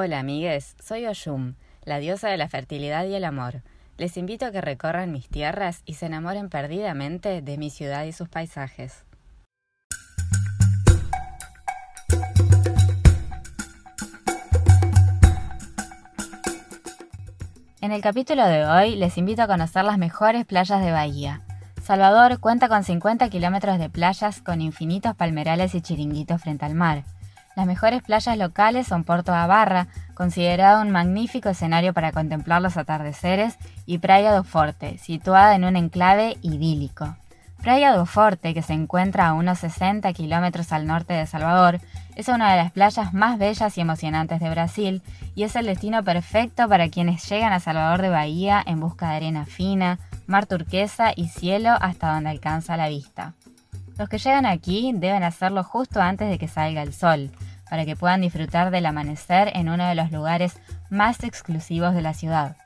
Hola amigues, soy Oyum, la diosa de la fertilidad y el amor. Les invito a que recorran mis tierras y se enamoren perdidamente de mi ciudad y sus paisajes. En el capítulo de hoy les invito a conocer las mejores playas de Bahía. Salvador cuenta con 50 kilómetros de playas con infinitos palmerales y chiringuitos frente al mar. Las mejores playas locales son Porto Abarra, considerado un magnífico escenario para contemplar los atardeceres, y Praia do Forte, situada en un enclave idílico. Praia do Forte, que se encuentra a unos 60 kilómetros al norte de Salvador, es una de las playas más bellas y emocionantes de Brasil y es el destino perfecto para quienes llegan a Salvador de Bahía en busca de arena fina, mar turquesa y cielo hasta donde alcanza la vista. Los que llegan aquí deben hacerlo justo antes de que salga el sol, para que puedan disfrutar del amanecer en uno de los lugares más exclusivos de la ciudad.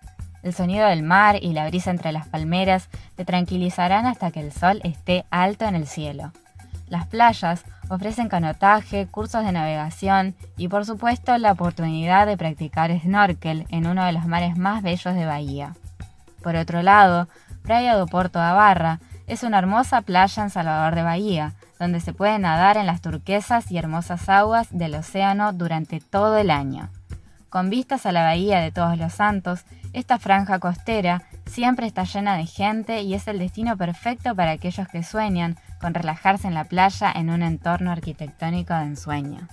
El sonido del mar y la brisa entre las palmeras te tranquilizarán hasta que el sol esté alto en el cielo. Las playas ofrecen canotaje, cursos de navegación y por supuesto la oportunidad de practicar snorkel en uno de los mares más bellos de Bahía. Por otro lado, Praia do Porto da Barra es una hermosa playa en Salvador de Bahía, donde se puede nadar en las turquesas y hermosas aguas del océano durante todo el año. Con vistas a la Bahía de Todos los Santos, esta franja costera siempre está llena de gente y es el destino perfecto para aquellos que sueñan con relajarse en la playa en un entorno arquitectónico de ensueño.